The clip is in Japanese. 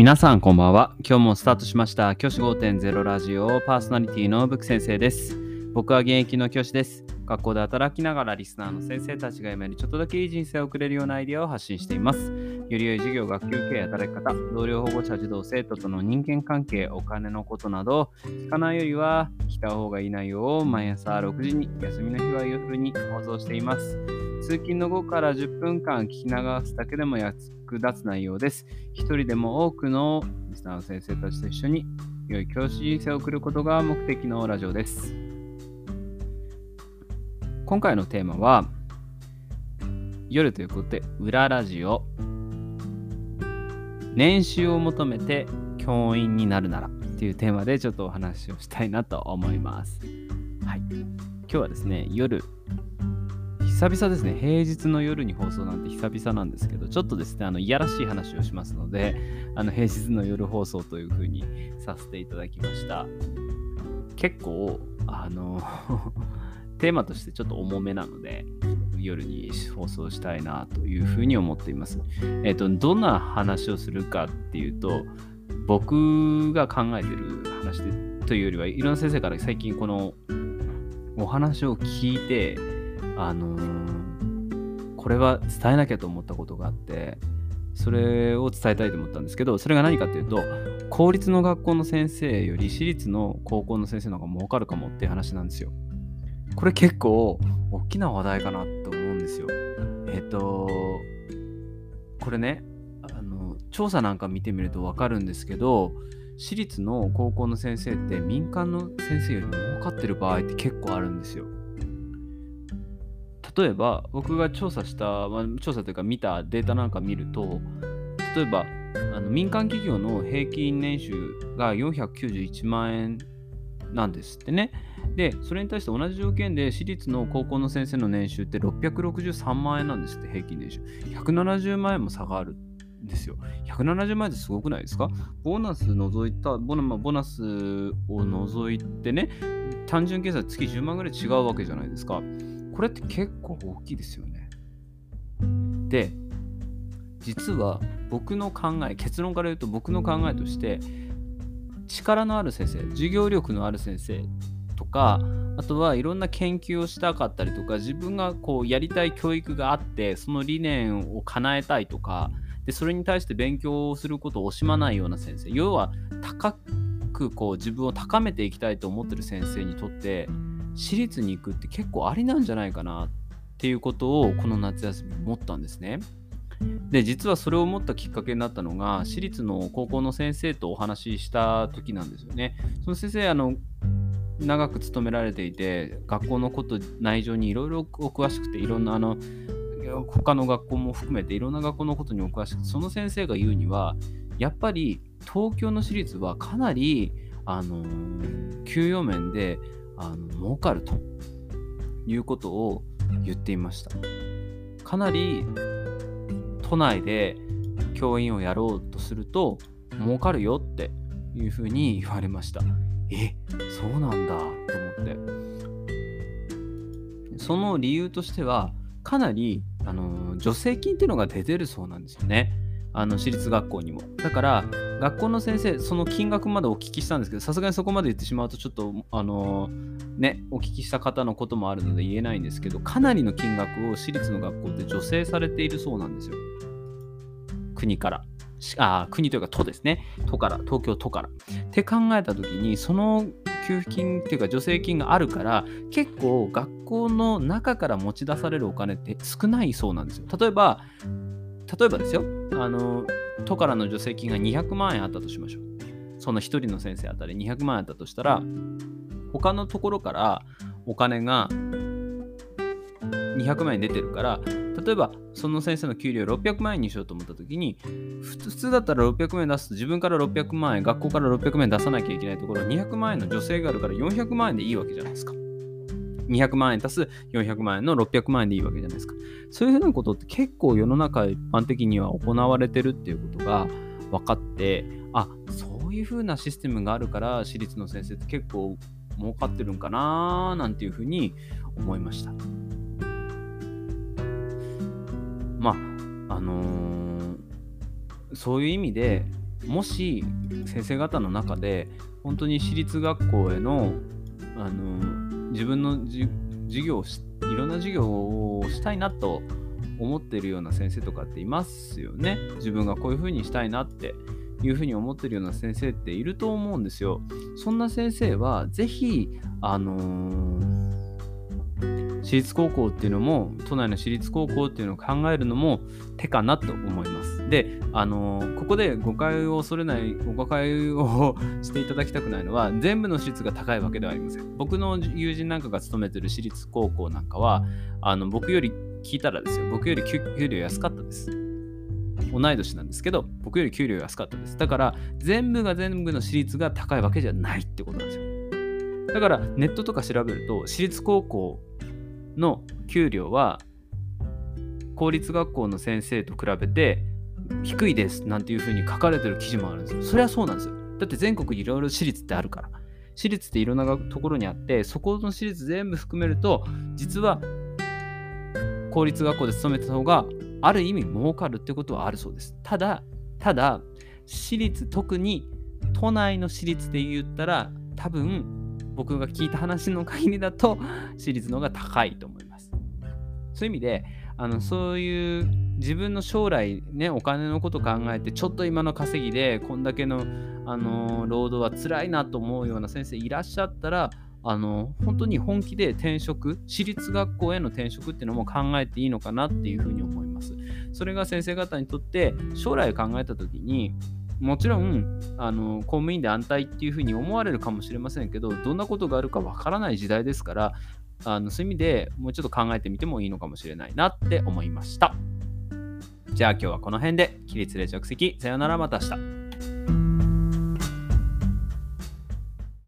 皆さんこんばんは。今日もスタートしました教師5.0ラジオパーソナリティのブク先生です。僕は現役の教師です。学校で働きながらリスナーの先生たちが夢にちょっとだけいい人生を送れるようなアイデアを発信しています。より良い授業、学級経営、働き方、同僚保護者、児童、生徒との人間関係、お金のことなど、聞かないよりは聞いた方がいい内容を毎朝6時に、休みの日は夜に放送しています。通勤の後から10分間聞き流すだけでも役立つ内容です。一人でも多くのリスナーの先生たちと一緒に良い教師人生を送ることが目的のラジオです。今回のテーマは夜ということで裏ラジオ年収を求めて教員になるならっていうテーマでちょっとお話をしたいなと思います。はい。今日はですね、夜久々ですね、平日の夜に放送なんて久々なんですけど、ちょっとですね、あのいやらしい話をしますので、あの平日の夜放送というふうにさせていただきました。結構、あの、テーマとしてちょっと重めなので、夜に放送したいなというふうに思っています。えっ、と、どんな話をするかっていうと、僕が考えてる話でというよりは、いろんな先生から最近このお話を聞いて、あのーこれは伝えなきゃと思ったことがあってそれを伝えたいと思ったんですけどそれが何かっていうと公立の学校の先生より私立の高校の先生の方が儲かるかもっていう話なんですよ。これ結構大きな話題かなと思うんですよ。えっ、とこれね調査なんか見てみると分かるんですけど私立の高校の先生って民間の先生よりも儲かってる場合って結構あるんですよ。例えば僕が調査した、まあ、調査というか見たデータなんか見ると例えばあの民間企業の平均年収が491万円なんですってね。で、それに対して同じ条件で私立の高校の先生の年収って663万円なんですって、平均年収。170万円も差があるんですよ。170万円ってすごくないですか？ボーナス除いた、ボナボーナスを除いてね、単純計算月10万ぐらい違うわけじゃないですか。これって結構大きいですよね。で、実は僕の考え、結論から言うと僕の考えとして、力のある先生、授業力のある先生とか、あとはいろんな研究をしたかったりとか、自分がこうやりたい教育があって、その理念を叶えたいとか、でそれに対して勉強をすることを惜しまないような先生、要は高くこう自分を高めていきたいと思ってる先生にとって、私立に行くって結構ありなんじゃないかなっていうことをこの夏休み思ったんですね。で実はそれを思ったきっかけになったのが私立の高校の先生とお話しした時なんですよね。その先生あの長く勤められていて学校のこと内情にいろいろお詳しくていろんなあの他の学校も含めていろんな学校のことにお詳しくその先生が言うにはやっぱり東京の私立はかなりあの給与面であの儲かるということを言っていました。かなり都内で教員をやろうとすると儲かるよっていうふうに言われました。え、そうなんだと思って。その理由としてはかなりあの助成金っていうのが出てるそうなんですよね。あの私立学校にも。だから学校の先生、その金額までお聞きしたんですけど、さすがにそこまで言ってしまうと、ちょっと、あのね、お聞きした方のこともあるので言えないんですけど、かなりの金額を私立の学校で助成されているそうなんですよ。国から。あ国というか都ですね。都から、東京都から。って考えたときに、その給付金っていうか助成金があるから、結構学校の中から持ち出されるお金って少ないそうなんですよ。例えば、例えばですよ、あの、都からの助成金が200万円あったとしましょう。その1人の先生あたり200万円あったとしたら、他のところからお金が200万円出てるから、例えばその先生の給料600万円にしようと思った時に、普通だったら600万円出すと自分から600万円、学校から600万円出さなきゃいけないところ、200万円の助成があるから400万円でいいわけじゃないですか。200万円足す400万円の600万円でいいわけじゃないですか。そういうふうなことって結構世の中一般的には行われてるっていうことが分かって、あそういうふうなシステムがあるから私立の先生って結構儲かってるんかななんていうふうに思いました。のーそういう意味でもし先生方の中で本当に私立学校へのあの自分の授業をいろんな授業をしたいなと思ってるような先生とかっていますよね。自分がこういうふうにしたいなっていうふうに思ってるような先生っていると思うんですよ。そんな先生はぜひ、あのー、私立高校っていうのも、都内の私立高校っていうのを考えるのも手かなと思います。で、あの、ここで誤解を恐れない、誤解をしていただきたくないのは、全部の私立が高いわけではありません。僕の友人なんかが勤めてる私立高校なんかは、あの僕より聞いたらですよ、僕より給料安かったです。同い年なんですけど、僕より給料安かったです。だから、全部が全部の私立が高いわけじゃないってことなんですよ。だから、ネットとか調べると、私立高校の給料は、公立学校の先生と比べて低いですなんていうふうに書かれてる記事もあるんですよ。それはそうなんですよ。だって全国いろいろ私立ってあるから。私立っていろんなところにあって、そこの私立全部含めると、実は公立学校で勤めた方がある意味儲かるってことはあるそうです。ただ、ただ、私立、特に都内の私立で言ったら、多分僕が聞いた話の限りだと、私立の方が高いと思います。そういう意味で、あのそういう自分の将来ねお金のこと考えてちょっと今の稼ぎでこんだけのあの労働は辛いなと思うような先生いらっしゃったらあの本当に本気で転職私立学校への転職っていうのも考えていいのかなっていうふうに思いますそれが先生方にとって将来を考えた時にもちろんあの公務員で安泰っていうふうに思われるかもしれませんけどどんなことがあるかわからない時代ですからあのそういう意味でもうちょっと考えてみてもいいのかもしれないなって思いました。じゃあ今日はこの辺で起立で着席。さよならまた明日